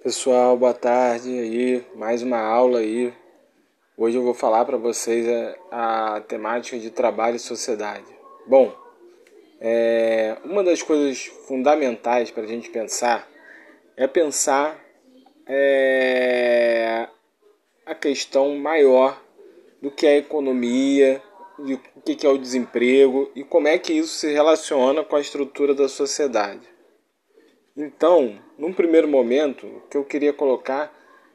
Pessoal, boa tarde aí, mais uma aula aí. Hoje eu vou falar para vocês a, a, temática de trabalho e sociedade. Bom, é, uma das coisas fundamentais para a gente pensar é pensar é, a questão maior do que é a economia, de o que é o desemprego e como é que isso se relaciona com a estrutura da sociedade. Então, num primeiro momento, o que eu queria colocar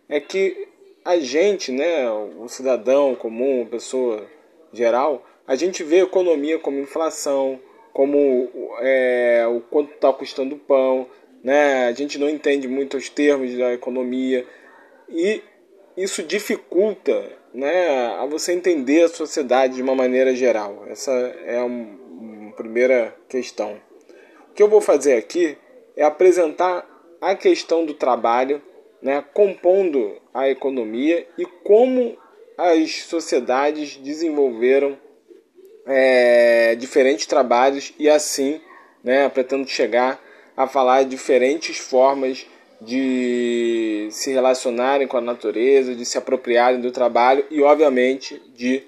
é que a gente, né, o cidadão comum, a pessoa geral, a gente vê a economia como inflação, como é, o quanto está custando o pão, né? A gente não entende muito os termos da economia e isso dificulta, né, a você entender a sociedade de uma maneira geral. Essa é uma primeira questão. O que eu vou fazer aqui é apresentar a questão do trabalho, né, compondo a economia e como as sociedades desenvolveram é, diferentes trabalhos e assim, né, pretendo chegar a falar diferentes formas de se relacionarem com a natureza, de se apropriarem do trabalho e, obviamente, de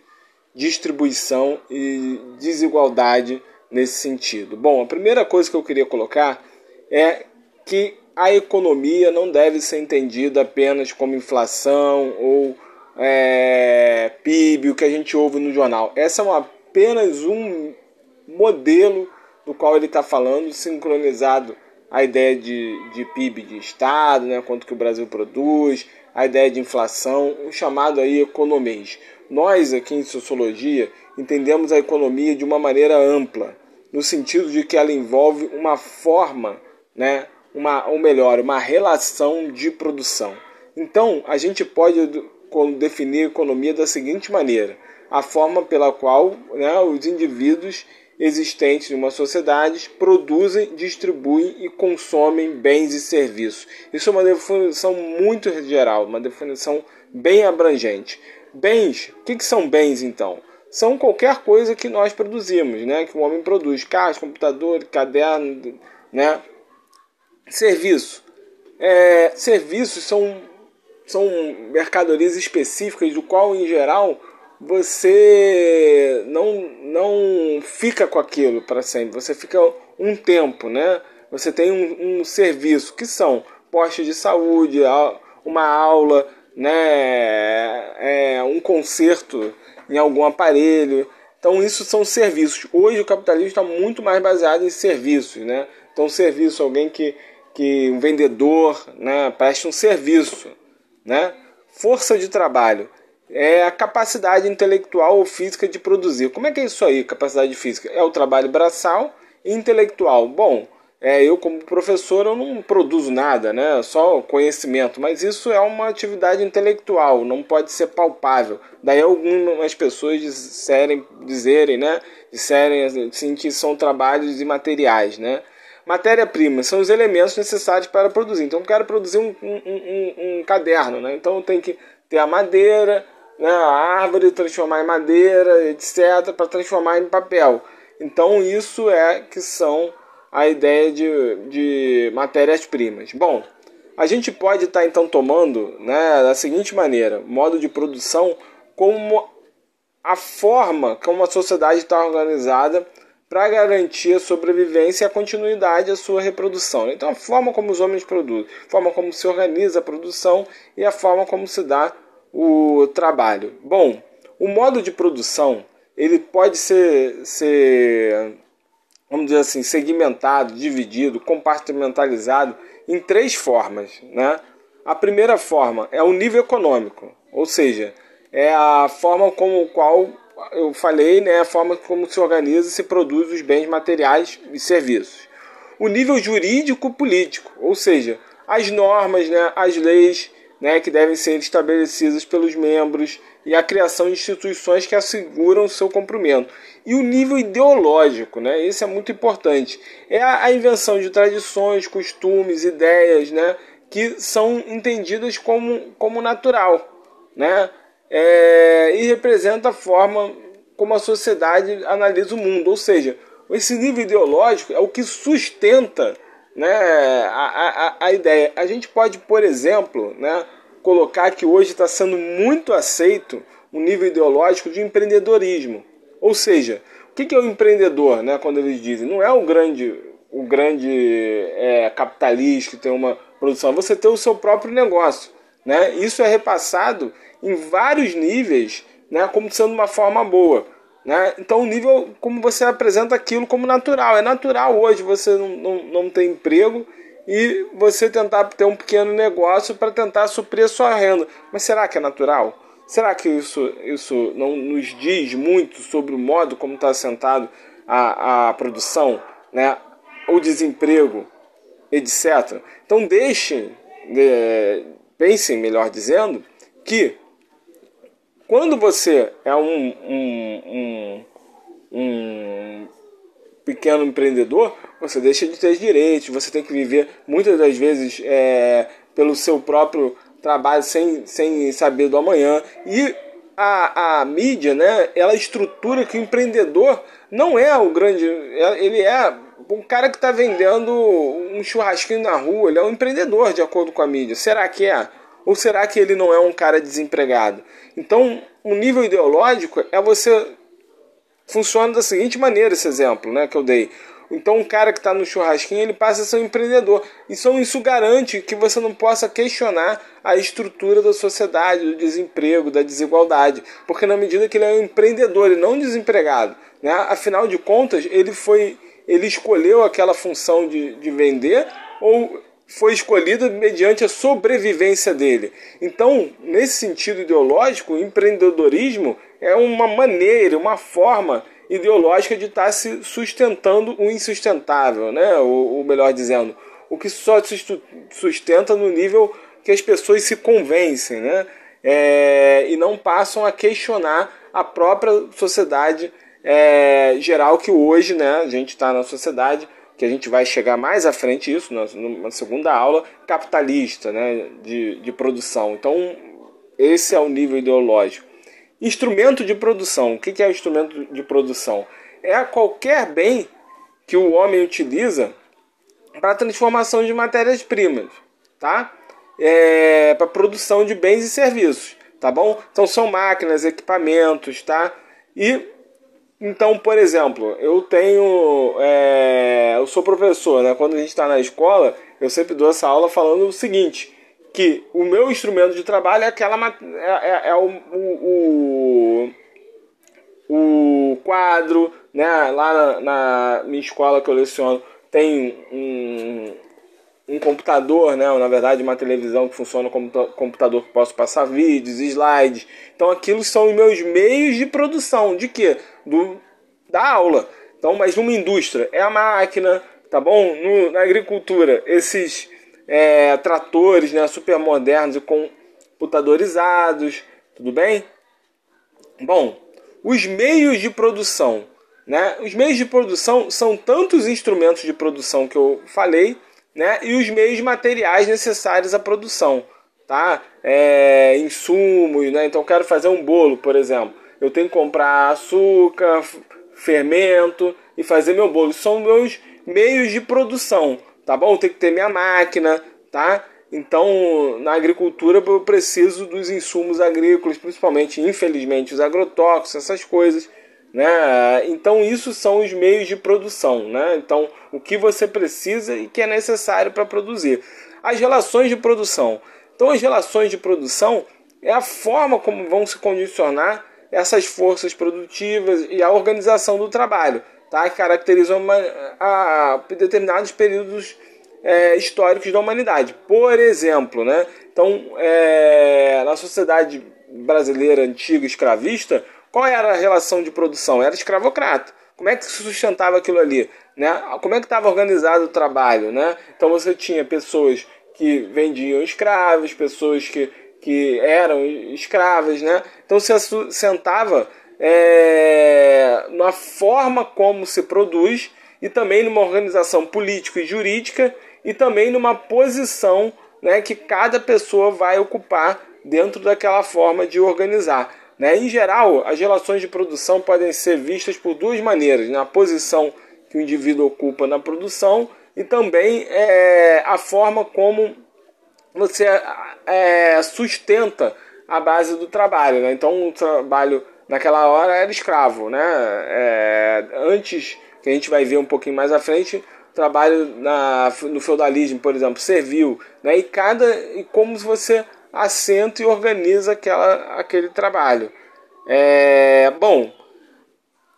distribuição e desigualdade nesse sentido. Bom, a primeira coisa que eu queria colocar é que a economia não deve ser entendida apenas como inflação ou é, PIB, o que a gente ouve no jornal. Essa é uma, apenas um modelo do qual ele está falando, sincronizado a ideia de, de PIB de Estado, né, quanto que o Brasil produz, a ideia de inflação, o chamado aí economês. Nós aqui em Sociologia entendemos a economia de uma maneira ampla, no sentido de que ela envolve uma forma né, uma, ou melhor, uma relação de produção. Então, a gente pode definir economia da seguinte maneira: a forma pela qual né, os indivíduos existentes em uma sociedade produzem, distribuem e consomem bens e serviços. Isso é uma definição muito geral, uma definição bem abrangente. Bens, o que, que são bens então? São qualquer coisa que nós produzimos, né? que o homem produz, carros, computador, caderno, né? Serviço. É, serviços são, são mercadorias específicas do qual, em geral, você não, não fica com aquilo para sempre. Você fica um tempo, né? Você tem um, um serviço que são postos de saúde, uma aula, né? É, um conserto em algum aparelho. Então isso são serviços. Hoje o capitalismo está muito mais baseado em serviços, né? Então serviço, alguém que que um vendedor né, preste um serviço. Né? Força de trabalho é a capacidade intelectual ou física de produzir. Como é que é isso aí, capacidade física? É o trabalho braçal e intelectual. Bom, é, eu como professor eu não produzo nada, né? Só conhecimento, mas isso é uma atividade intelectual, não pode ser palpável. Daí algumas pessoas disserem, dizerem, né? Disserem assim, que são trabalhos imateriais, né? Matéria-prima são os elementos necessários para produzir. Então, eu quero produzir um, um, um, um caderno, né? Então, tem que ter a madeira, né? a árvore, transformar em madeira, etc., para transformar em papel. Então, isso é que são a ideia de, de matérias-primas. Bom, a gente pode estar, tá, então, tomando né, da seguinte maneira: modo de produção como a forma como a sociedade está organizada para garantir a sobrevivência e a continuidade da sua reprodução. Então, a forma como os homens produzem, a forma como se organiza a produção e a forma como se dá o trabalho. Bom, o modo de produção ele pode ser, ser vamos dizer assim, segmentado, dividido, compartimentalizado em três formas. Né? A primeira forma é o nível econômico, ou seja, é a forma como qual eu falei, né, a forma como se organiza e se produz os bens materiais e serviços. O nível jurídico-político, ou seja, as normas, né, as leis né, que devem ser estabelecidas pelos membros e a criação de instituições que asseguram seu cumprimento. E o nível ideológico, né, esse é muito importante, é a, a invenção de tradições, costumes, ideias né, que são entendidas como, como natural. Né? É, e representa a forma como a sociedade analisa o mundo. Ou seja, esse nível ideológico é o que sustenta né, a, a, a ideia. A gente pode, por exemplo, né, colocar que hoje está sendo muito aceito um nível ideológico de empreendedorismo. Ou seja, o que é o empreendedor, né, quando eles dizem? Não é o grande, o grande é, capitalista que tem uma produção, é você ter o seu próprio negócio. Né? Isso é repassado em vários níveis né, como sendo uma forma boa. Né? Então, o nível como você apresenta aquilo como natural. É natural hoje você não, não, não ter emprego e você tentar ter um pequeno negócio para tentar suprir a sua renda. Mas será que é natural? Será que isso, isso não nos diz muito sobre o modo como está assentado a, a produção, né? o desemprego, etc. Então deixem, é, pensem, melhor dizendo, que quando você é um, um, um, um pequeno empreendedor, você deixa de ter direitos, você tem que viver muitas das vezes é, pelo seu próprio trabalho sem, sem saber do amanhã. E a, a mídia, né, ela estrutura que o empreendedor não é o grande. Ele é um cara que está vendendo um churrasquinho na rua, ele é um empreendedor, de acordo com a mídia. Será que é? Ou será que ele não é um cara desempregado? Então, o nível ideológico é você. Funciona da seguinte maneira esse exemplo né, que eu dei. Então, um cara que está no churrasquinho, ele passa a ser um empreendedor. Então, isso garante que você não possa questionar a estrutura da sociedade, do desemprego, da desigualdade. Porque na medida que ele é um empreendedor e não um desempregado, né, afinal de contas, ele foi ele escolheu aquela função de, de vender ou foi escolhida mediante a sobrevivência dele. Então, nesse sentido ideológico, o empreendedorismo é uma maneira, uma forma ideológica de estar se sustentando o insustentável, né? ou, ou melhor dizendo, o que só se sustenta no nível que as pessoas se convencem né? É, e não passam a questionar a própria sociedade é, geral que hoje né, a gente está na sociedade, que a gente vai chegar mais à frente isso, na, segunda aula, capitalista né, de, de produção. Então, esse é o nível ideológico. Instrumento de produção. O que é instrumento de produção? É qualquer bem que o homem utiliza para transformação de matérias-primas, tá? É, para produção de bens e serviços, tá bom? Então são máquinas, equipamentos, tá? E então, por exemplo, eu tenho. É, eu sou professor, né? Quando a gente está na escola, eu sempre dou essa aula falando o seguinte: que o meu instrumento de trabalho é aquela. É, é, é o, o, o, o, quadro, né? Lá na, na, minha escola que eu leciono, tem um, um computador, né? Ou, na verdade, uma televisão que funciona como computador que posso passar vídeos, slides. Então, aquilo são os meus meios de produção. De quê? Do, da aula. Então, mas numa indústria é a máquina, tá bom? No, na agricultura, esses é, tratores, né? Super modernos e computadorizados, tudo bem? Bom, os meios de produção, né? Os meios de produção são tantos instrumentos de produção que eu falei né? e os meios materiais necessários à produção. Tá? É, insumos, né? então quero fazer um bolo, por exemplo. Eu tenho que comprar açúcar, fermento e fazer meu bolo. São meus meios de produção, tá bom? Tem que ter minha máquina, tá? Então, na agricultura eu preciso dos insumos agrícolas, principalmente, infelizmente, os agrotóxicos, essas coisas né? Então, isso são os meios de produção. Né? Então, o que você precisa e que é necessário para produzir. As relações de produção. Então, as relações de produção é a forma como vão se condicionar essas forças produtivas e a organização do trabalho, tá? que caracterizam uma, a, a determinados períodos é, históricos da humanidade. Por exemplo, né? então, é, na sociedade brasileira antiga escravista, qual era a relação de produção? Era escravocrata. Como é que se sustentava aquilo ali? Né? Como é que estava organizado o trabalho? Né? Então você tinha pessoas que vendiam escravos, pessoas que, que eram escravas. Né? Então você sentava é, na forma como se produz e também numa organização política e jurídica e também numa posição né, que cada pessoa vai ocupar dentro daquela forma de organizar. Né? Em geral, as relações de produção podem ser vistas por duas maneiras: na posição que o indivíduo ocupa na produção e também é, a forma como você é, sustenta a base do trabalho. Né? Então, o trabalho naquela hora era escravo. Né? É, antes, que a gente vai ver um pouquinho mais à frente, trabalho na, no feudalismo, por exemplo, servil. Né? E, cada, e como você assenta e organiza aquela, aquele trabalho. É, bom,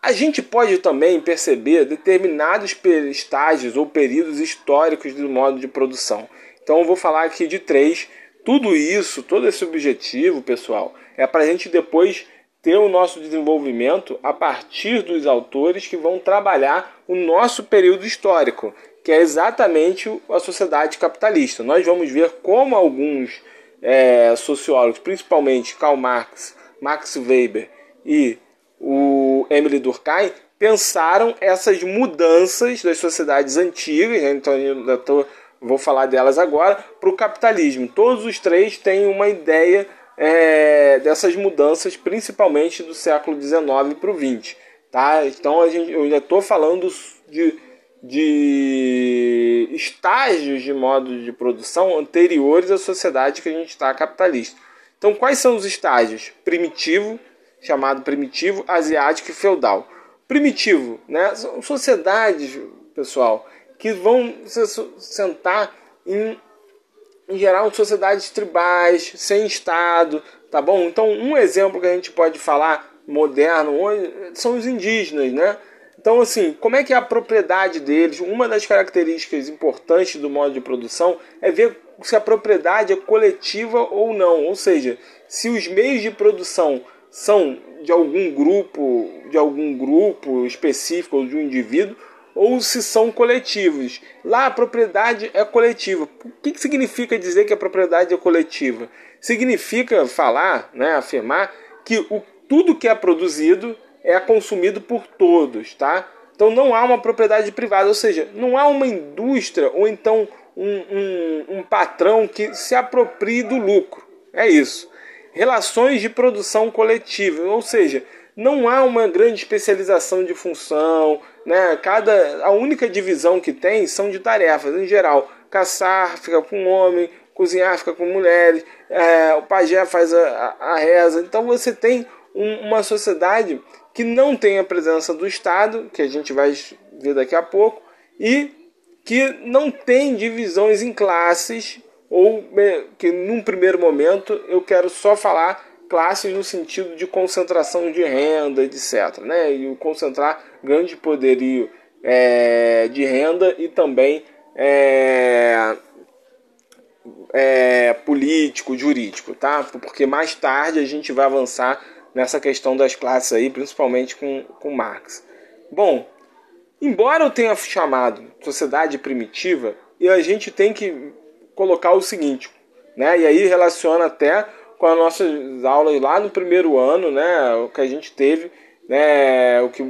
a gente pode também perceber determinados estágios ou períodos históricos do modo de produção. Então eu vou falar aqui de três. Tudo isso, todo esse objetivo, pessoal, é para a gente depois ter o nosso desenvolvimento a partir dos autores que vão trabalhar o nosso período histórico, que é exatamente a sociedade capitalista. Nós vamos ver como alguns é, sociólogos, principalmente Karl Marx, Max Weber e o Emily Durkheim, pensaram essas mudanças das sociedades antigas, né? então eu tô vou falar delas agora, para o capitalismo. Todos os três têm uma ideia é, dessas mudanças, principalmente do século XIX para o XX. Tá? Então a gente, eu ainda estou falando de, de estágios de modo de produção anteriores à sociedade que a gente está capitalista. Então, quais são os estágios? Primitivo, chamado primitivo, asiático e feudal. Primitivo, né? São sociedades, pessoal, que vão se sentar em, em geral, sociedades tribais, sem Estado, tá bom? Então, um exemplo que a gente pode falar moderno hoje são os indígenas, né? Então, assim, como é que é a propriedade deles? Uma das características importantes do modo de produção é ver se a propriedade é coletiva ou não, ou seja, se os meios de produção são de algum grupo, de algum grupo específico ou de um indivíduo, ou se são coletivos. Lá a propriedade é coletiva. O que, que significa dizer que a propriedade é coletiva? Significa falar, né, afirmar que o, tudo que é produzido é consumido por todos, tá? Então não há uma propriedade privada, ou seja, não há uma indústria ou então um, um, um patrão que se aproprie do lucro. É isso. Relações de produção coletiva, ou seja, não há uma grande especialização de função, né? Cada a única divisão que tem são de tarefas em geral. Caçar fica com homem, cozinhar fica com mulheres, é, o pajé faz a, a, a, reza. Então você tem um, uma sociedade que não tem a presença do Estado, que a gente vai ver daqui a pouco, e que não tem divisões em classes, ou que num primeiro momento eu quero só falar classes no sentido de concentração de renda, etc. Né? E concentrar grande poderio é, de renda e também é, é, político, jurídico, tá? Porque mais tarde a gente vai avançar nessa questão das classes aí, principalmente com, com Marx. Bom, embora eu tenha chamado sociedade primitiva, e a gente tem que colocar o seguinte, né? E aí relaciona até com as nossas aulas lá no primeiro ano, né, o que a gente teve, né, o que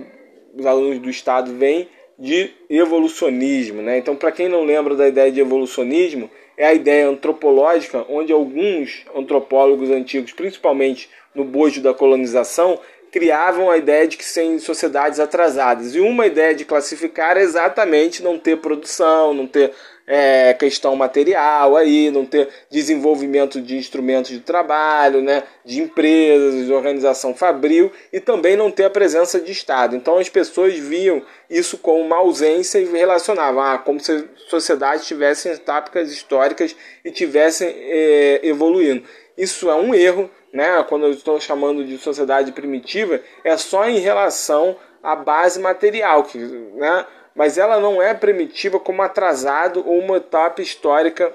os alunos do estado vêm de evolucionismo, né? Então, para quem não lembra da ideia de evolucionismo, é a ideia antropológica onde alguns antropólogos antigos, principalmente no bojo da colonização, criavam a ideia de que sem sociedades atrasadas. E uma ideia de classificar é exatamente não ter produção, não ter é, questão material aí, não ter desenvolvimento de instrumentos de trabalho, né, de empresas, de organização fabril e também não ter a presença de Estado. Então as pessoas viam isso como uma ausência e relacionavam ah, como se a sociedade tivessem etapas históricas e tivessem é, evoluindo. Isso é um erro, né? Quando eu estou chamando de sociedade primitiva, é só em relação à base material, que, né? Mas ela não é primitiva como atrasado ou uma etapa histórica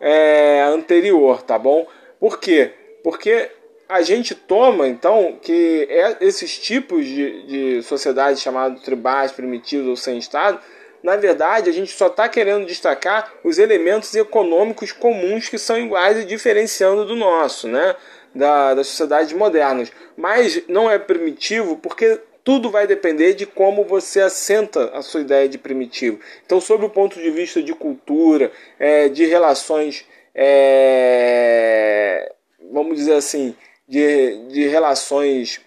é, anterior, tá bom? Por quê? Porque a gente toma, então, que é, esses tipos de, de sociedades chamadas tribais, primitivas ou sem Estado, na verdade, a gente só está querendo destacar os elementos econômicos comuns que são iguais e diferenciando do nosso, né? Da, das sociedades modernas. Mas não é primitivo porque tudo vai depender de como você assenta a sua ideia de primitivo. Então, sob o ponto de vista de cultura, é, de relações, é, vamos dizer assim, de, de relações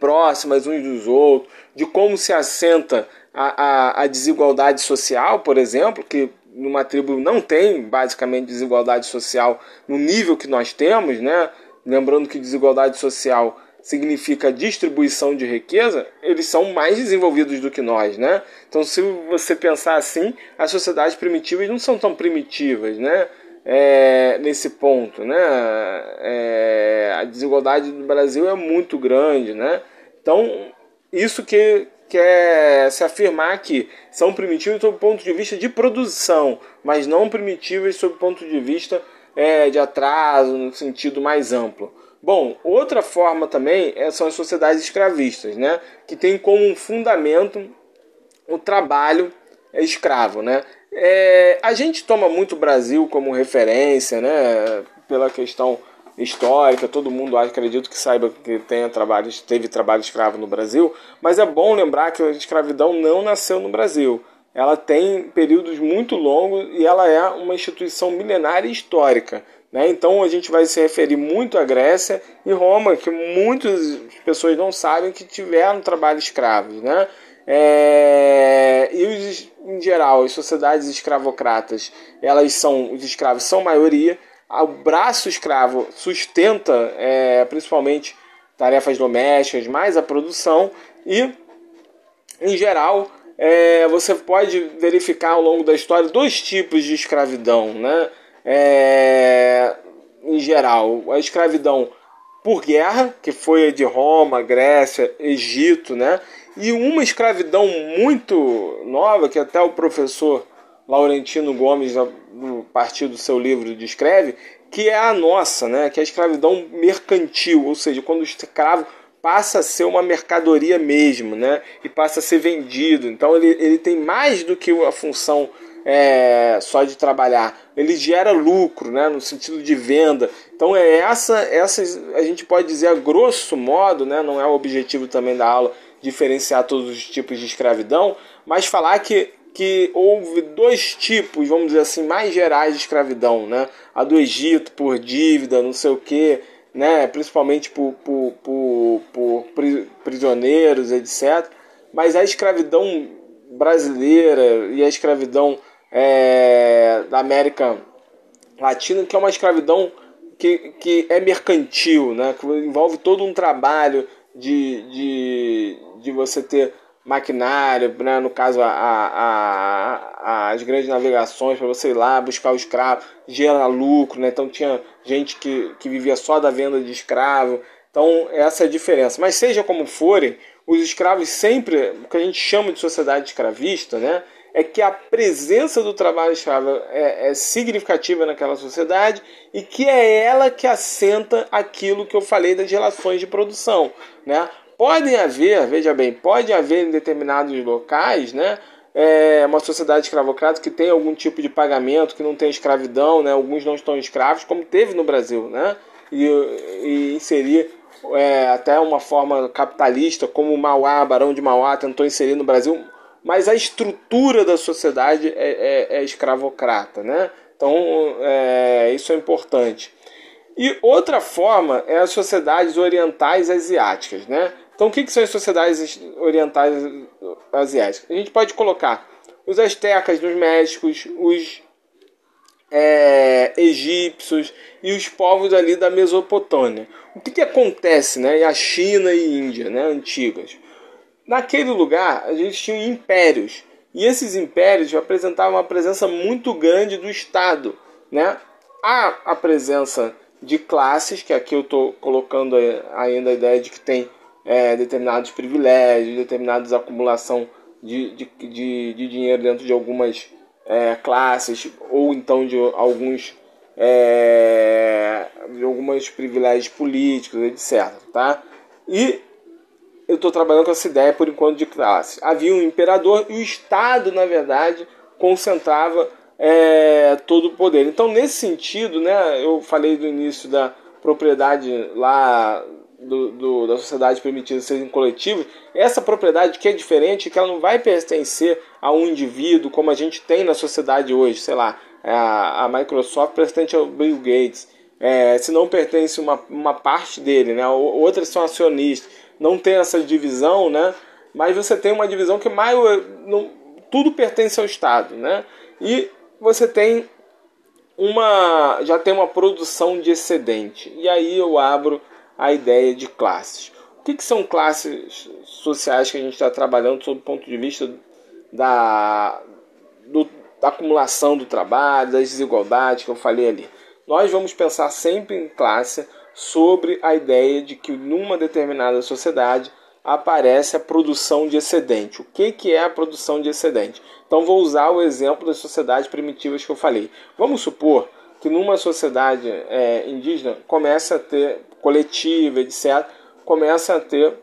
próximas uns dos outros, de como se assenta a, a, a desigualdade social, por exemplo, que numa tribo não tem basicamente desigualdade social no nível que nós temos, né? Lembrando que desigualdade social significa distribuição de riqueza, eles são mais desenvolvidos do que nós, né? Então, se você pensar assim, as sociedades primitivas não são tão primitivas, né? É, nesse ponto, né? É, a desigualdade do Brasil é muito grande, né? Então, isso que quer se afirmar que são primitivos sob o ponto de vista de produção, mas não primitivos sob o ponto de vista é, de atraso, no sentido mais amplo. Bom, outra forma também é, são as sociedades escravistas, né? que tem como um fundamento o trabalho escravo. Né? É, a gente toma muito o Brasil como referência né? pela questão histórica, todo mundo acredito que saiba que tenha trabalho, teve trabalho escravo no Brasil, mas é bom lembrar que a escravidão não nasceu no Brasil. Ela tem períodos muito longos e ela é uma instituição milenária histórica. Né? Então a gente vai se referir muito à Grécia e Roma, que muitas pessoas não sabem que tiveram trabalho escravos. Né? É... E os, em geral, as sociedades escravocratas, elas são, os escravos são maioria. O braço escravo sustenta é, principalmente tarefas domésticas, mais a produção e, em geral, é, você pode verificar ao longo da história dois tipos de escravidão, né? É, em geral, a escravidão por guerra, que foi a de Roma, Grécia, Egito, né? E uma escravidão muito nova, que até o professor Laurentino Gomes, no partido do seu livro, descreve, que é a nossa, né? que é a escravidão mercantil, ou seja, quando o escravo passa a ser uma mercadoria mesmo, né? e passa a ser vendido. Então ele, ele tem mais do que a função é, só de trabalhar, ele gera lucro, né, no sentido de venda. Então é essa, essa a gente pode dizer a grosso modo, né, não é o objetivo também da aula diferenciar todos os tipos de escravidão, mas falar que que houve dois tipos, vamos dizer assim, mais gerais de escravidão, né? A do Egito por dívida, não sei o que, né? Principalmente por, por, por, por prisioneiros, etc. Mas a escravidão brasileira e a escravidão é, da América Latina, que é uma escravidão que, que é mercantil, né? que envolve todo um trabalho de, de, de você ter maquinário, né? no caso a, a, a, as grandes navegações para você ir lá buscar o escravo, gera lucro, né? então tinha gente que, que vivia só da venda de escravo, então essa é a diferença. Mas seja como forem, os escravos sempre, o que a gente chama de sociedade escravista, né? É que a presença do trabalho escravo é, é, significativa naquela sociedade e que é ela que assenta aquilo que eu falei das relações de produção. Né? Podem haver, veja bem, pode haver em determinados locais né, é, uma sociedade escravocrata que tem algum tipo de pagamento, que não tem escravidão, né? alguns não estão escravos, como teve no Brasil, né? e, e inserir é, até uma forma capitalista, como o Mauá, Barão de Mauá tentou inserir no Brasil mas a estrutura da sociedade é, é, é escravocrata, né? Então, é, isso é importante. E outra forma é as sociedades orientais asiáticas, né? Então, o que, que são as sociedades orientais asiáticas? A gente pode colocar os astecas dos Méxicos, os é, egípcios e os povos ali da Mesopotâmia. O que, que acontece, né? E a China e Índia, né? Antigas. Naquele lugar, a gente tinha impérios. E esses impérios apresentavam uma presença muito grande do Estado. Né? Há a presença de classes, que aqui eu estou colocando ainda a ideia de que tem é, determinados privilégios, determinadas acumulação de, de, de, de dinheiro dentro de algumas é, classes, ou então de alguns é, de alguns privilégios políticos, etc. Tá? E eu estou trabalhando com essa ideia por enquanto de classe. Havia um imperador e o Estado, na verdade, concentrava é, todo o poder. Então, nesse sentido, né, eu falei do início da propriedade lá do, do, da sociedade permitida serem coletivos, essa propriedade que é diferente, que ela não vai pertencer a um indivíduo como a gente tem na sociedade hoje, sei lá, a, a Microsoft pertence ao Bill Gates, é, se não pertence uma, uma parte dele, né, outras são acionistas não ter essa divisão, né? mas você tem uma divisão que mais, não, tudo pertence ao Estado, né? E você tem uma já tem uma produção de excedente. E aí eu abro a ideia de classes. O que, que são classes sociais que a gente está trabalhando sob o ponto de vista da, do, da acumulação do trabalho, das desigualdades que eu falei ali? Nós vamos pensar sempre em classe sobre a ideia de que numa determinada sociedade aparece a produção de excedente. O que, que é a produção de excedente? Então vou usar o exemplo das sociedades primitivas que eu falei. Vamos supor que numa sociedade é, indígena começa a ter coletiva, etc., começa a ter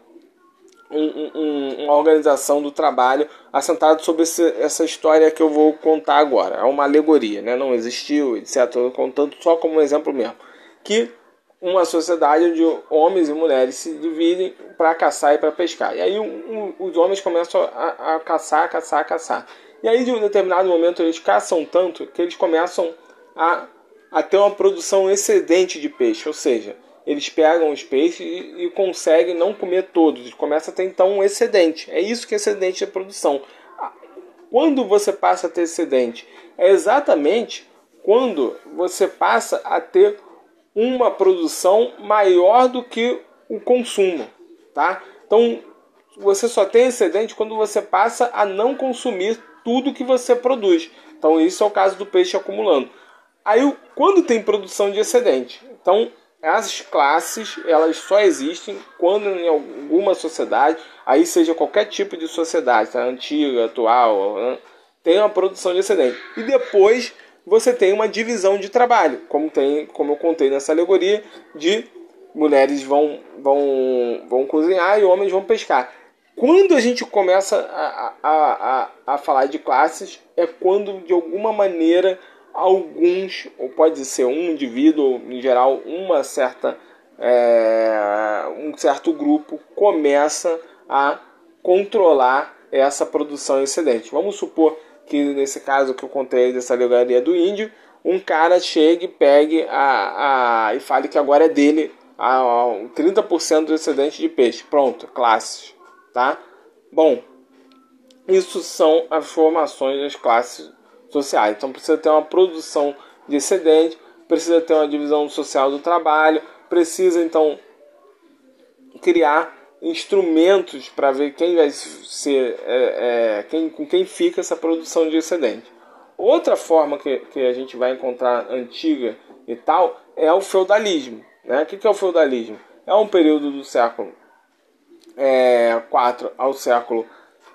um, um, uma organização do trabalho assentada sobre esse, essa história que eu vou contar agora. É uma alegoria, né? não existiu, etc. Estou contando só como um exemplo mesmo. Que uma sociedade onde homens e mulheres se dividem para caçar e para pescar. E aí um, os homens começam a, a, caçar, caçar, caçar. E aí de um determinado momento eles caçam tanto que eles começam a, a ter uma produção excedente de peixe, ou seja, eles pegam os peixes e, e conseguem não comer todos, eles começam a ter então um excedente. É isso que é excedente de produção. Quando você passa a ter excedente? É exatamente quando você passa a ter uma produção maior do que o consumo, tá? Então, você só tem excedente quando você passa a não consumir tudo que você produz. Então, isso é o caso do peixe acumulando. Aí, quando tem produção de excedente? Então, as classes, elas só existem quando em alguma sociedade, aí seja qualquer tipo de sociedade, tá? antiga, atual, né? tem uma produção de excedente. E depois você tem uma divisão de trabalho, como tem, como eu contei nessa alegoria, de mulheres vão, vão, vão cozinhar e homens vão pescar. Quando a gente começa a, a, a, a falar de classes, é quando de alguma maneira alguns, ou pode ser um indivíduo, em geral, uma certa, é, um certo grupo começa a controlar essa produção excedente. Vamos supor que nesse caso que eu contei dessa alegoria do índio, um cara chegue, pegue a, a, e fale que agora é dele a, a 30% do excedente de peixe. Pronto, classes, tá? Bom, isso são as formações das classes sociais. Então precisa ter uma produção de excedente, precisa ter uma divisão social do trabalho, precisa então criar instrumentos para ver quem vai ser é, é, quem, com quem fica essa produção de excedente. Outra forma que, que a gente vai encontrar antiga e tal é o feudalismo. Né? O que, que é o feudalismo? É um período do século é, 4 ao século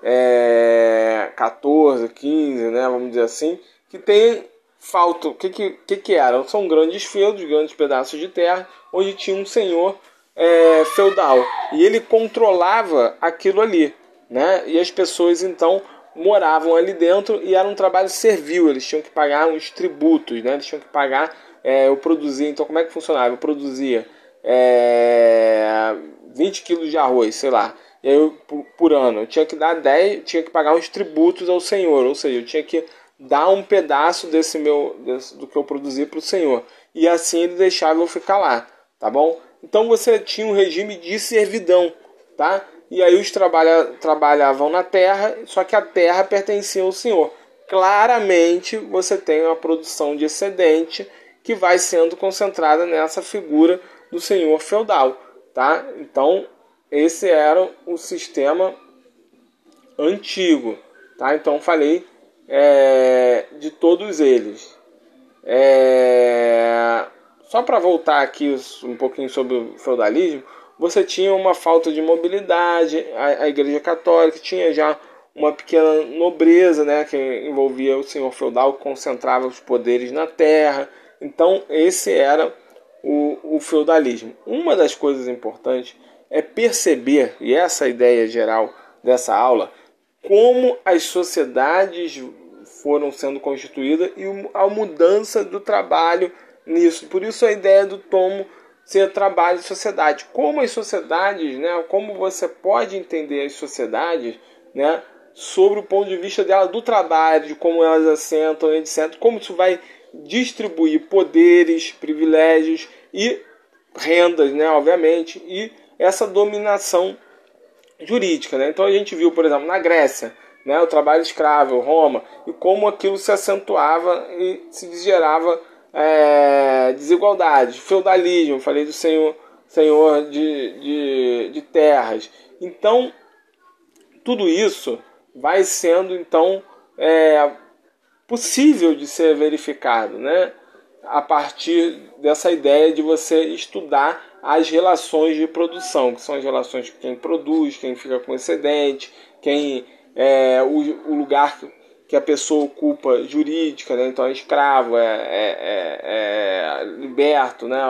é, 14, 15, né, vamos dizer assim, que tem falta. O que, que, que, que eram? São grandes feudos, grandes pedaços de terra, onde tinha um senhor é, feudal e ele controlava aquilo ali, né? E as pessoas então moravam ali dentro e era um trabalho servil, eles tinham que pagar uns tributos, né? Eles tinham que pagar. É, eu produzia, então como é que funcionava? Eu produzia é, 20 quilos de arroz, sei lá, e aí eu, por, por, ano, eu tinha que dar 10, tinha que pagar uns tributos ao Senhor, ou seja, eu tinha que dar um pedaço desse meu desse, do que eu produzi para o Senhor. E assim ele deixava eu ficar lá, tá bom? Então você tinha um regime de servidão, tá? E aí os trabalha, trabalhavam na terra, só que a terra pertencia ao senhor. Claramente você tem uma produção de excedente que vai sendo concentrada nessa figura do senhor feudal, tá? Então esse era o sistema antigo, tá? Então falei é, de todos eles. É, só para voltar aqui um pouquinho sobre o feudalismo, você tinha uma falta de mobilidade, a, a Igreja Católica tinha já uma pequena nobreza, né, que envolvia o senhor feudal, concentrava os poderes na terra. Então, esse era o, o feudalismo. Uma das coisas importantes é perceber, e essa é a ideia geral dessa aula, como as sociedades foram sendo constituídas e a mudança do trabalho nisso. Por isso a ideia do tomo ser trabalho e sociedade. Como as sociedades, né, como você pode entender as sociedades, né, sobre o ponto de vista dela do trabalho, de como elas assentam, etc. Como isso vai distribuir poderes, privilégios e rendas, né, obviamente, e essa dominação jurídica. Né? Então a gente viu, por exemplo, na Grécia, né, o trabalho escravo, Roma, e como aquilo se acentuava e se gerava é, desigualdade, feudalismo, falei do senhor, senhor de, de, de terras. Então, tudo isso vai sendo então é, possível de ser verificado, né? A partir dessa ideia de você estudar as relações de produção, que são as relações de quem produz, quem fica com excedente, quem é o, o lugar que a pessoa ocupa jurídica, né? então é escravo, é, é, é, é liberto, né?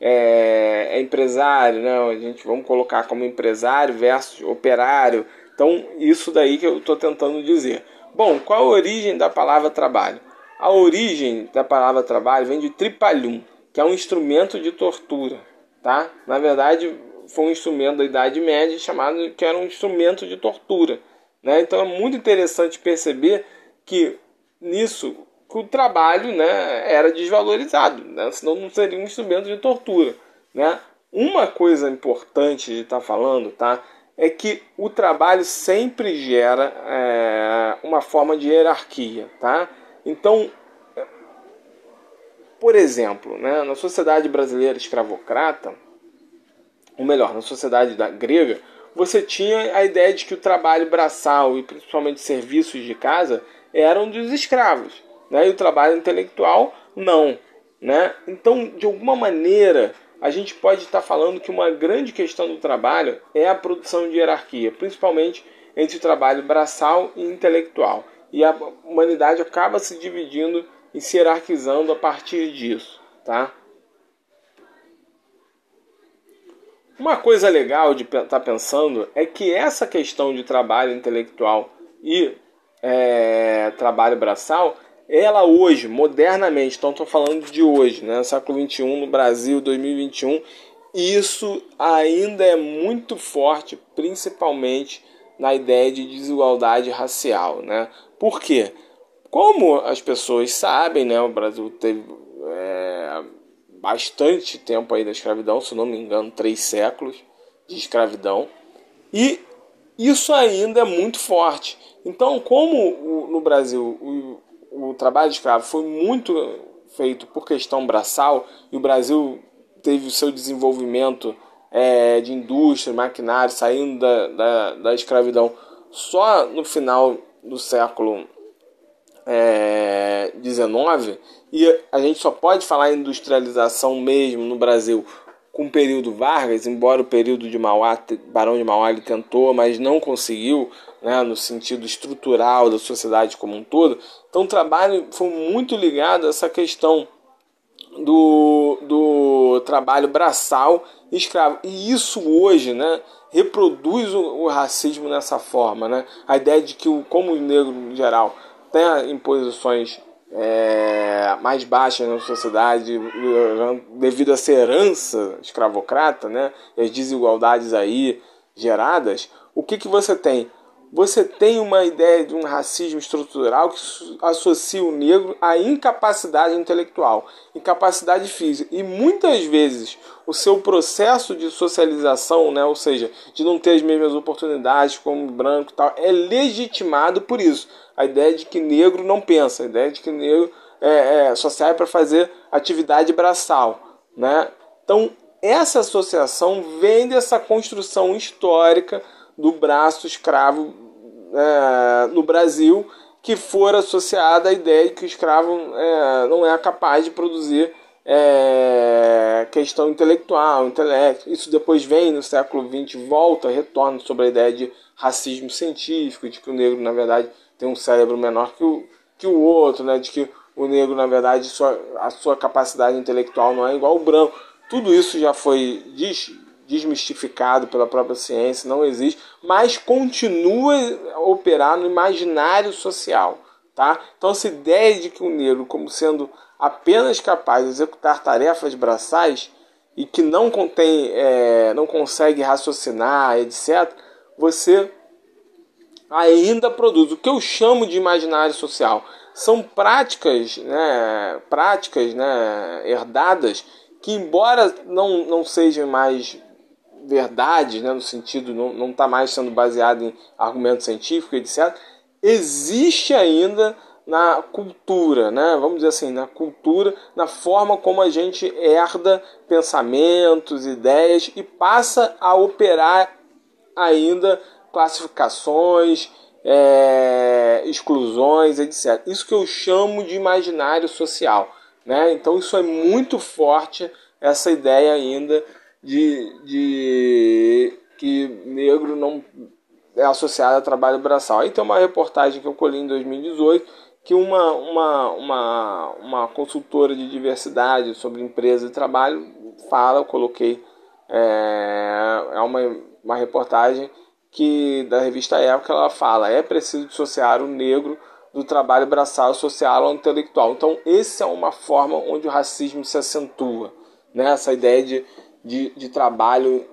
é, é empresário, né? a gente vamos colocar como empresário versus operário. Então, isso daí que eu estou tentando dizer. Bom, qual a origem da palavra trabalho? A origem da palavra trabalho vem de tripalhum, que é um instrumento de tortura, tá? Na verdade, foi um instrumento da Idade Média chamado que era um instrumento de tortura. Né? Então é muito interessante perceber que nisso que o trabalho né, era desvalorizado, né? senão não seria um instrumento de tortura. Né? Uma coisa importante de estar tá falando tá, é que o trabalho sempre gera é, uma forma de hierarquia. Tá? Então, por exemplo, né, na sociedade brasileira escravocrata, ou melhor, na sociedade da grega, você tinha a ideia de que o trabalho braçal e principalmente serviços de casa eram dos escravos, né? E o trabalho intelectual não, né? Então, de alguma maneira, a gente pode estar falando que uma grande questão do trabalho é a produção de hierarquia, principalmente entre o trabalho braçal e intelectual. E a humanidade acaba se dividindo e se hierarquizando a partir disso, tá? Uma coisa legal de estar tá pensando é que essa questão de trabalho intelectual e é, trabalho braçal, ela hoje, modernamente, então estou falando de hoje, né, século XXI, no Brasil, 2021, isso ainda é muito forte, principalmente na ideia de desigualdade racial. Né? Por quê? Como as pessoas sabem, né, o Brasil teve é, bastante tempo aí da escravidão, se não me engano, três séculos de escravidão. E isso ainda é muito forte. Então, como no Brasil o, o trabalho escravo foi muito feito por questão braçal e o Brasil teve o seu desenvolvimento é, de indústria, maquinário, saindo da, da, da, escravidão só no final do século é, 19 e a gente só pode falar em industrialização mesmo no Brasil com o período Vargas, embora o período de Mauá, Barão de Mauá ele tentou, mas não conseguiu, né, no sentido estrutural da sociedade como um todo. Então o trabalho foi muito ligado a essa questão do, do trabalho braçal escravo. E isso hoje, né, reproduz o, o racismo nessa forma, né? A ideia de que o como o negro em geral tem imposições é, mais baixas na sociedade devido a essa herança escravocrata, né, as desigualdades aí geradas, o que, que você tem? Você tem uma ideia de um racismo estrutural que associa o negro à incapacidade intelectual, incapacidade física. E muitas vezes o seu processo de socialização, né, ou seja, de não ter as mesmas oportunidades como branco tal, é legitimado por isso a ideia de que negro não pensa, a ideia de que negro é, é, só serve para fazer atividade braçal. Né? Então, essa associação vem dessa construção histórica do braço escravo é, no Brasil, que for associada à ideia de que o escravo é, não é capaz de produzir é, questão intelectual, intelecto. Isso depois vem no século XX, volta, retorna sobre a ideia de racismo científico, de que o negro, na verdade, tem um cérebro menor que o, que o outro, né? de que o negro, na verdade, sua, a sua capacidade intelectual não é igual ao branco. Tudo isso já foi des, desmistificado pela própria ciência, não existe, mas continua a operar no imaginário social. Tá? Então, essa ideia de que o negro, como sendo apenas capaz de executar tarefas braçais e que não contém, é, não consegue raciocinar, etc., você ainda produz. O que eu chamo de imaginário social são práticas, né, práticas né, herdadas que, embora não, não sejam mais verdade, né, no sentido não está mais sendo baseado em argumentos científicos, etc., existe ainda na cultura, né? vamos dizer assim, na cultura, na forma como a gente herda pensamentos, ideias e passa a operar ainda classificações, é, exclusões, etc. Isso que eu chamo de imaginário social. Né? Então isso é muito forte, essa ideia ainda de, de que negro não é associado a trabalho braçal. Aí tem uma reportagem que eu colhi em 2018 que uma, uma, uma, uma consultora de diversidade sobre empresa de trabalho fala, eu coloquei, é, é uma, uma reportagem que da revista Época ela fala é preciso dissociar o negro do trabalho braçal social ao intelectual. Então, essa é uma forma onde o racismo se acentua, né? essa ideia de, de, de trabalho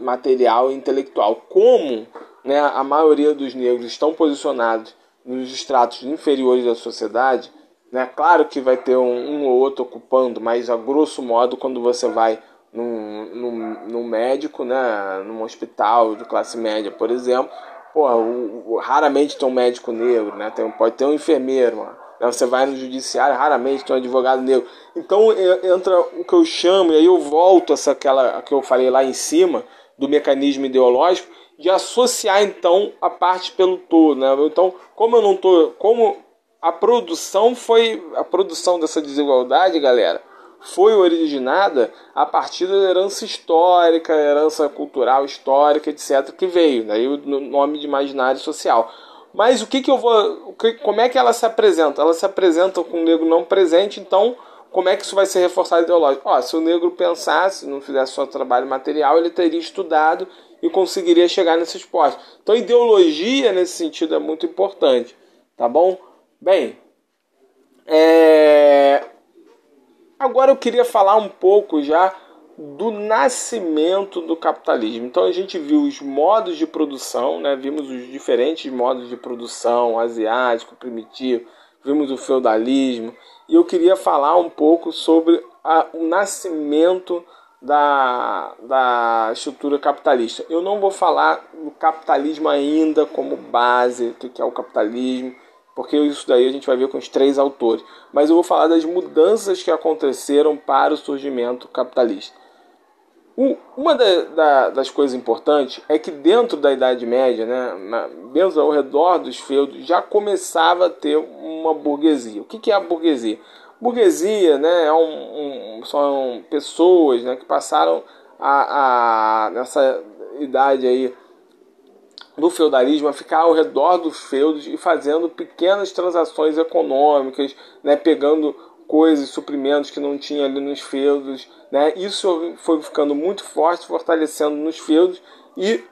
material e intelectual. Como né, a maioria dos negros estão posicionados nos estratos inferiores da sociedade, né, claro que vai ter um, um ou outro ocupando, mas a grosso modo, quando você vai num, num, num médico, né, num hospital de classe média, por exemplo, porra, o, o, raramente tem um médico negro, né? Tem, pode ter um enfermeiro. Né? Você vai no judiciário, raramente tem um advogado negro. Então entra o que eu chamo, e aí eu volto essa aquela que eu falei lá em cima, do mecanismo ideológico, de associar então a parte pelo todo, né? Então, como eu não tô, como a produção foi a produção dessa desigualdade, galera, foi originada a partir da herança histórica, herança cultural histórica, etc., que veio, daí o nome de imaginário social. Mas o que, que eu vou. Como é que ela se apresenta? Ela se apresenta com o negro não presente, então como é que isso vai ser reforçado ideológico? Se o negro pensasse, não fizesse só trabalho material, ele teria estudado e conseguiria chegar nesses postos. Então, ideologia nesse sentido é muito importante, tá bom? Bem, é... Agora eu queria falar um pouco já do nascimento do capitalismo. Então a gente viu os modos de produção, né? vimos os diferentes modos de produção, asiático, primitivo, vimos o feudalismo, e eu queria falar um pouco sobre a, o nascimento da, da estrutura capitalista. Eu não vou falar do capitalismo ainda como base, o que é o capitalismo, porque isso daí a gente vai ver com os três autores. Mas eu vou falar das mudanças que aconteceram para o surgimento capitalista. Uma da, da, das coisas importantes é que dentro da Idade Média, né, dentro ao redor dos feudos, já começava a ter uma burguesia. O que, que é a burguesia? Burguesia né, é um, um, são pessoas né, que passaram a, a, nessa idade aí do feudalismo a ficar ao redor dos feudos e fazendo pequenas transações econômicas, né, pegando coisas, suprimentos que não tinha ali nos feudos, né? Isso foi ficando muito forte, fortalecendo nos feudos e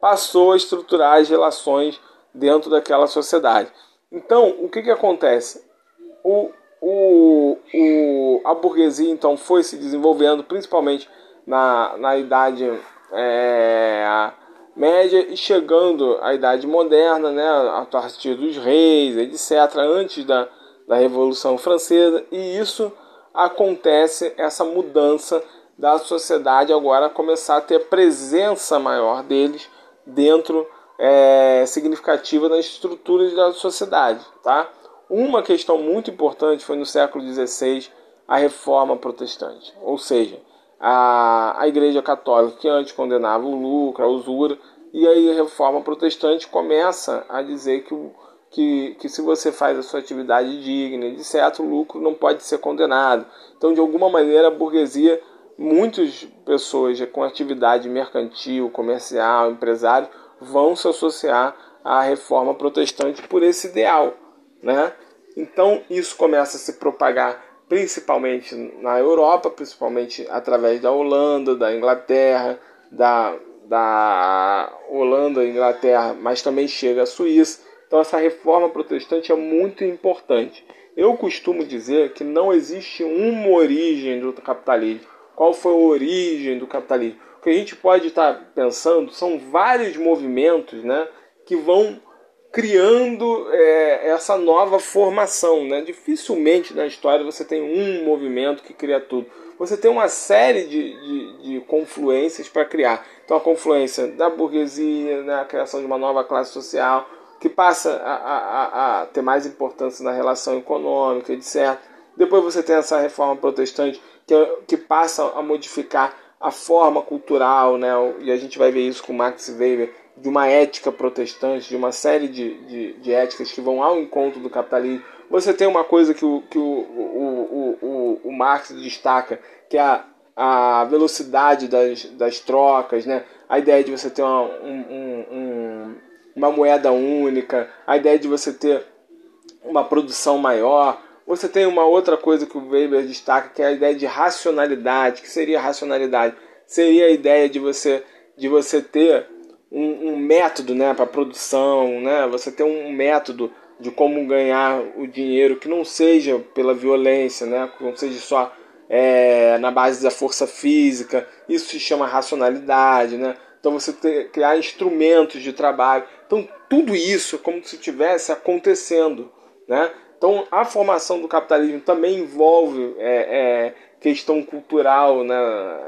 passou a estruturar as relações dentro daquela sociedade. Então, o que, que acontece? O, o, o, a burguesia então foi se desenvolvendo, principalmente na, na idade é, média e chegando à idade moderna, né, a partir dos reis, etc., antes da, da Revolução Francesa, e isso acontece, essa mudança da sociedade agora começar a ter presença maior deles dentro é, significativa das estruturas da sociedade. Tá? Uma questão muito importante foi no século XVI a reforma protestante, ou seja, a, a Igreja Católica, que antes condenava o lucro, a usura, e aí a reforma protestante começa a dizer que, que, que se você faz a sua atividade digna, certo, o lucro não pode ser condenado. Então, de alguma maneira, a burguesia, muitas pessoas com atividade mercantil, comercial, empresário, vão se associar à reforma protestante por esse ideal. Né? Então, isso começa a se propagar principalmente na Europa, principalmente através da Holanda, da Inglaterra, da, da Holanda, Inglaterra, mas também chega à Suíça. Então essa reforma protestante é muito importante. Eu costumo dizer que não existe uma origem do capitalismo. Qual foi a origem do capitalismo? O que a gente pode estar pensando são vários movimentos né, que vão criando é, essa nova formação. Né? Dificilmente na história você tem um movimento que cria tudo. Você tem uma série de, de, de confluências para criar. Então, a confluência da burguesia, né, a criação de uma nova classe social, que passa a, a, a ter mais importância na relação econômica, etc. Depois você tem essa reforma protestante que, que passa a modificar a forma cultural, né? e a gente vai ver isso com Max Weber, de uma ética protestante, de uma série de, de, de éticas que vão ao encontro do capitalismo. Você tem uma coisa que o, que o, o, o, o, Marx destaca, que é a, a velocidade das, das trocas, né? a ideia de você ter uma, um, um, uma moeda única, a ideia de você ter uma produção maior. Você tem uma outra coisa que o Weber destaca, que é a ideia de racionalidade. que seria racionalidade? Seria a ideia de você, de você ter um, um método né, para produção, né? você ter um método de como ganhar o dinheiro que não seja pela violência, né? que não seja só é, na base da força física. Isso se chama racionalidade. Né? Então você ter, criar instrumentos de trabalho. Então tudo isso é como se estivesse acontecendo. Né? Então a formação do capitalismo também envolve é, é, questão cultural né?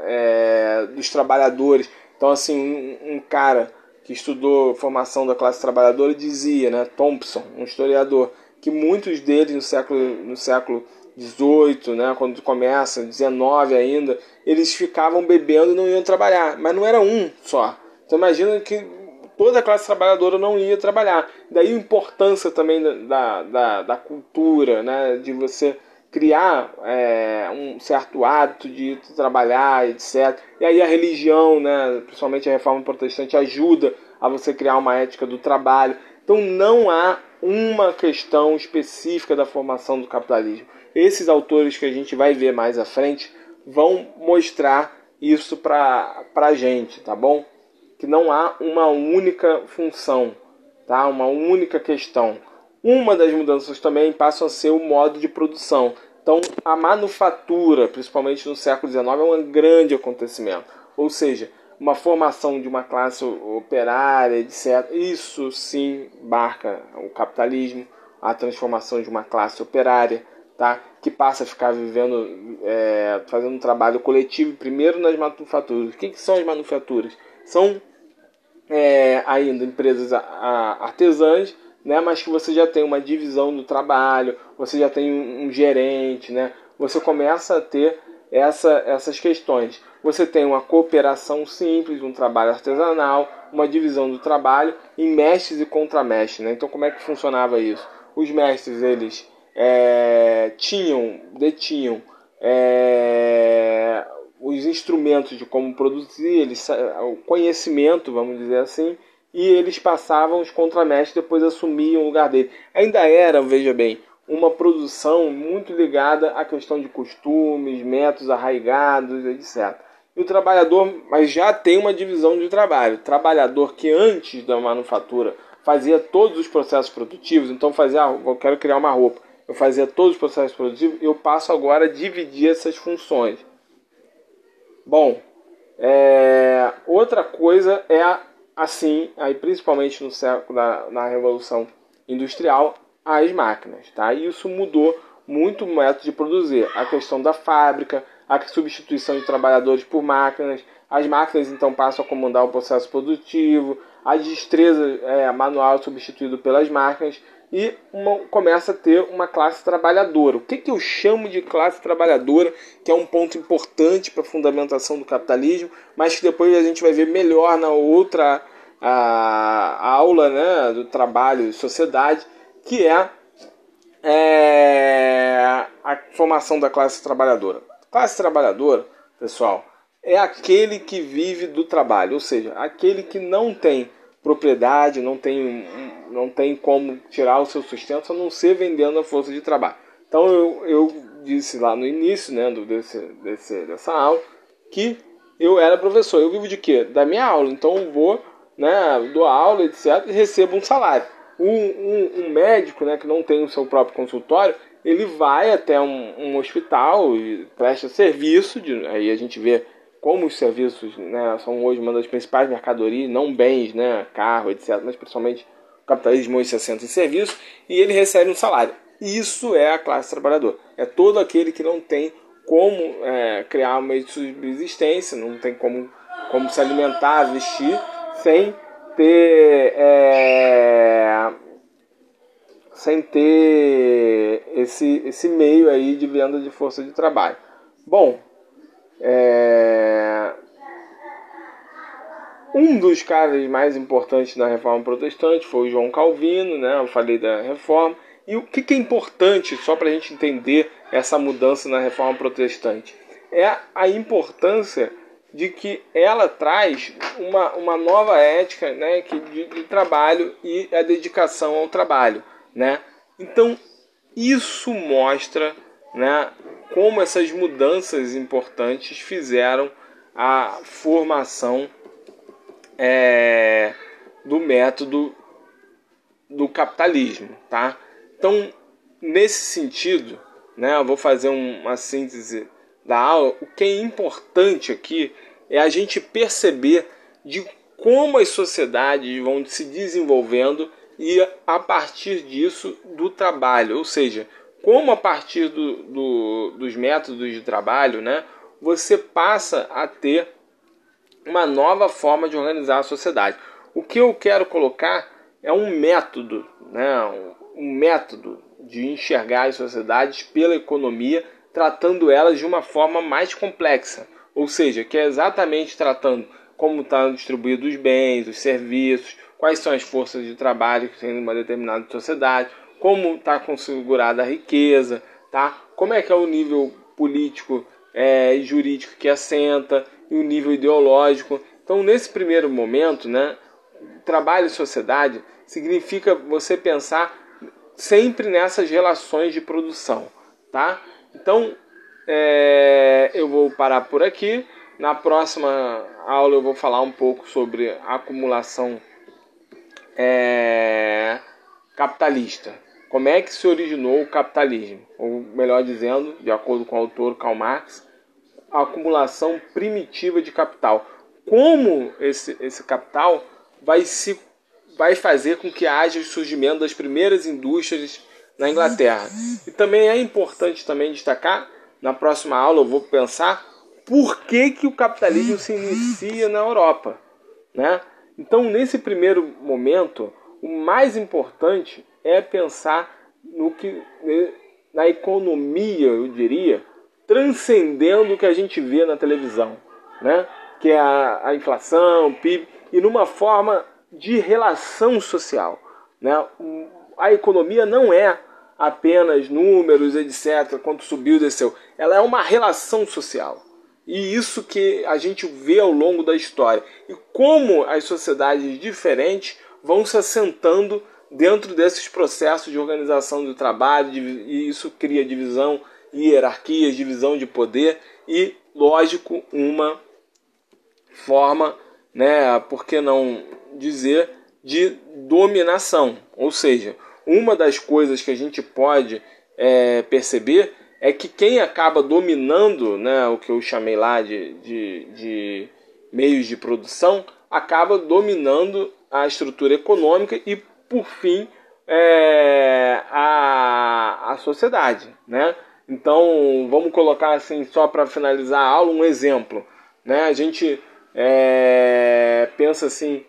É, dos trabalhadores. Então assim um, um cara que estudou formação da classe trabalhadora, dizia, né, Thompson, um historiador, que muitos deles no século, no século 18, né, quando começa, 19 ainda, eles ficavam bebendo e não iam trabalhar, mas não era um só. Então imagina que toda a classe trabalhadora não ia trabalhar. Daí a importância também da, da, da cultura, né, de você criar é, um certo hábito de trabalhar, etc. E aí a religião, né, principalmente a reforma protestante, ajuda a você criar uma ética do trabalho. Então não há uma questão específica da formação do capitalismo. Esses autores que a gente vai ver mais à frente vão mostrar isso para a gente, tá bom? Que não há uma única função, tá? Uma única questão. Uma das mudanças também passa a ser o modo de produção. Então, a manufatura, principalmente no século XIX, é um grande acontecimento. Ou seja, uma formação de uma classe operária, etc. Isso sim marca o capitalismo, a transformação de uma classe operária, tá? que passa a ficar vivendo, é, fazendo um trabalho coletivo, primeiro nas manufaturas. O que, que são as manufaturas? São é, ainda empresas artesãs né? Mas que você já tem uma divisão do trabalho, você já tem um, gerente, né? Você começa a ter essa, essas questões. Você tem uma cooperação simples, um trabalho artesanal, uma divisão do trabalho em mestres e contramestres, né? Então como é que funcionava isso? Os mestres eles é, tinham, detinham é, os instrumentos de como produzir, eles, o conhecimento, vamos dizer assim, e eles passavam os contramestres depois assumiam o lugar dele. Ainda era, veja bem, uma produção muito ligada à questão de costumes, métodos arraigados, etc. E o trabalhador, mas já tem uma divisão de trabalho. Trabalhador que antes da manufatura fazia todos os processos produtivos, então fazia, ah, eu quero criar uma roupa, eu fazia todos os processos produtivos, eu passo agora a dividir essas funções. Bom, é, outra coisa é assim, aí principalmente no século da, na Revolução Industrial, as máquinas. Tá? E isso mudou muito o método de produzir. A questão da fábrica, a substituição de trabalhadores por máquinas, as máquinas então passam a comandar o processo produtivo, a destreza é, manual substituído pelas máquinas e uma, começa a ter uma classe trabalhadora. O que, que eu chamo de classe trabalhadora, que é um ponto importante para a fundamentação do capitalismo, mas que depois a gente vai ver melhor na outra a, a aula né, do trabalho e sociedade, que é, é a formação da classe trabalhadora. Classe trabalhadora, pessoal, é aquele que vive do trabalho, ou seja, aquele que não tem propriedade, não tem, não tem como tirar o seu sustento a não ser vendendo a força de trabalho. Então eu, eu disse lá no início né, do, desse, desse, dessa aula que eu era professor. Eu vivo de quê? Da minha aula. Então eu vou, né, dou aula, etc., e recebo um salário. Um, um, um, médico né, que não tem o seu próprio consultório, ele vai até um, um hospital e presta serviço. De, aí a gente vê como os serviços né, são hoje uma das principais mercadorias, não bens, né, carro, etc., mas principalmente o capitalismo hoje se assenta em serviço, e ele recebe um salário. Isso é a classe trabalhadora. É todo aquele que não tem como é, criar um meio de subsistência, não tem como, como se alimentar, vestir, sem ter é, sem ter esse, esse meio aí de venda de força de trabalho. Bom, é, um dos caras mais importantes da reforma protestante foi o João Calvino, né? Eu falei da reforma. E o que, que é importante, só para a gente entender essa mudança na reforma protestante? É a importância de que ela traz uma, uma nova ética né, que, de, de trabalho e a dedicação ao trabalho. Né? Então, isso mostra né, como essas mudanças importantes fizeram a formação é, do método do capitalismo. Tá? Então, nesse sentido, né, eu vou fazer uma síntese da aula. O que é importante aqui é a gente perceber de como as sociedades vão se desenvolvendo e a partir disso do trabalho, ou seja, como a partir do, do, dos métodos de trabalho, né, você passa a ter uma nova forma de organizar a sociedade. O que eu quero colocar é um método, né, um método de enxergar as sociedades pela economia, tratando elas de uma forma mais complexa, ou seja, que é exatamente tratando como estão tá distribuídos os bens, os serviços, quais são as forças de trabalho que tem uma determinada sociedade, como está configurada a riqueza, tá? como é que é o nível político é, e jurídico que assenta, e o nível ideológico. Então, nesse primeiro momento, né, trabalho e sociedade significa você pensar sempre nessas relações de produção. Tá? Então, é, eu vou parar por aqui. Na próxima aula eu vou falar um pouco sobre acumulação é, capitalista. Como é que se originou o capitalismo? Ou melhor dizendo, de acordo com o autor Karl Marx, a acumulação primitiva de capital. Como esse, esse capital vai, se, vai fazer com que haja o surgimento das primeiras indústrias na Inglaterra. E também é importante também destacar, na próxima aula eu vou pensar por que, que o capitalismo se inicia na Europa. Né? Então, nesse primeiro momento, o mais importante é pensar no que na economia, eu diria, transcendendo o que a gente vê na televisão, né? Que é a, a inflação, o PIB, e numa forma de relação social, né? A economia não é apenas números, etc, quanto subiu, desceu. Ela é uma relação social. E isso que a gente vê ao longo da história. E como as sociedades diferentes vão se assentando dentro desses processos de organização do trabalho, e isso cria divisão, hierarquias, divisão de poder e, lógico, uma forma, né, por que não dizer, de dominação. Ou seja, uma das coisas que a gente pode é, perceber é que quem acaba dominando né, o que eu chamei lá de, de, de meios de produção acaba dominando a estrutura econômica e, por fim, é, a, a sociedade. Né? Então, vamos colocar assim, só para finalizar a aula, um exemplo. Né? A gente é, pensa assim,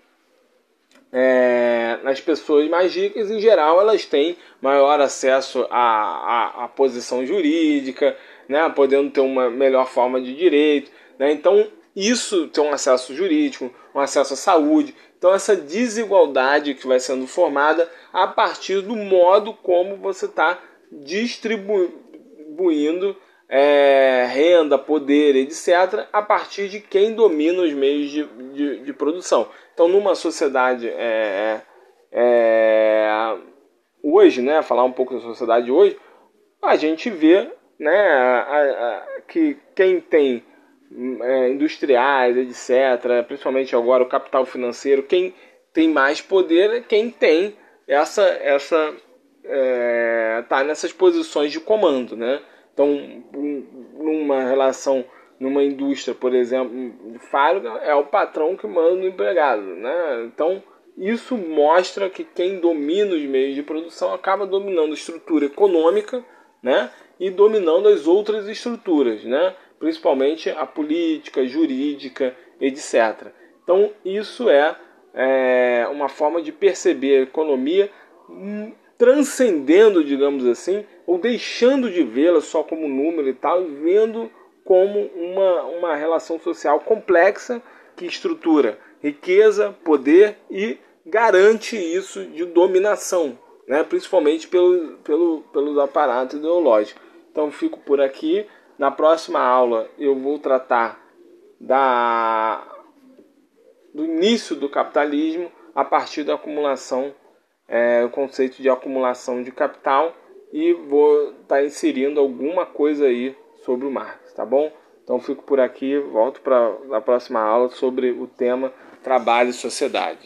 é, nas pessoas mais ricas, em geral, elas têm maior acesso à, à, à posição jurídica, né, podendo ter uma melhor forma de direito. Né, então, isso tem um acesso jurídico, um acesso à saúde. Então, essa desigualdade que vai sendo formada a partir do modo como você está distribuindo é, renda, poder, etc., a partir de quem domina os meios de, de, de produção. Então, numa sociedade é, é, é, hoje, né, falar um pouco da sociedade hoje, a gente vê né, a, a, que quem tem é, industriais, etc., principalmente agora o capital financeiro, quem tem mais poder é quem tem essa essa é, tá nessas posições de comando, né? Então, numa relação, numa indústria, por exemplo, de fábrica, é o patrão que manda o empregado. Né? Então, isso mostra que quem domina os meios de produção acaba dominando a estrutura econômica né? e dominando as outras estruturas, né? Principalmente a política, jurídica, etc. Então, isso é, é uma forma de perceber a economia hum, transcendendo, digamos assim, ou deixando de vê-la só como número e tal, e vendo como uma, uma relação social complexa que estrutura riqueza, poder e garante isso de dominação, né? principalmente pelo, pelo, pelos aparatos ideológicos. Então fico por aqui. Na próxima aula eu vou tratar da, do início do capitalismo a partir da acumulação, é, o conceito de acumulação de capital e vou estar tá inserindo alguma coisa aí sobre o Marx, tá bom? Então fico por aqui, volto para a próxima aula sobre o tema trabalho e sociedade.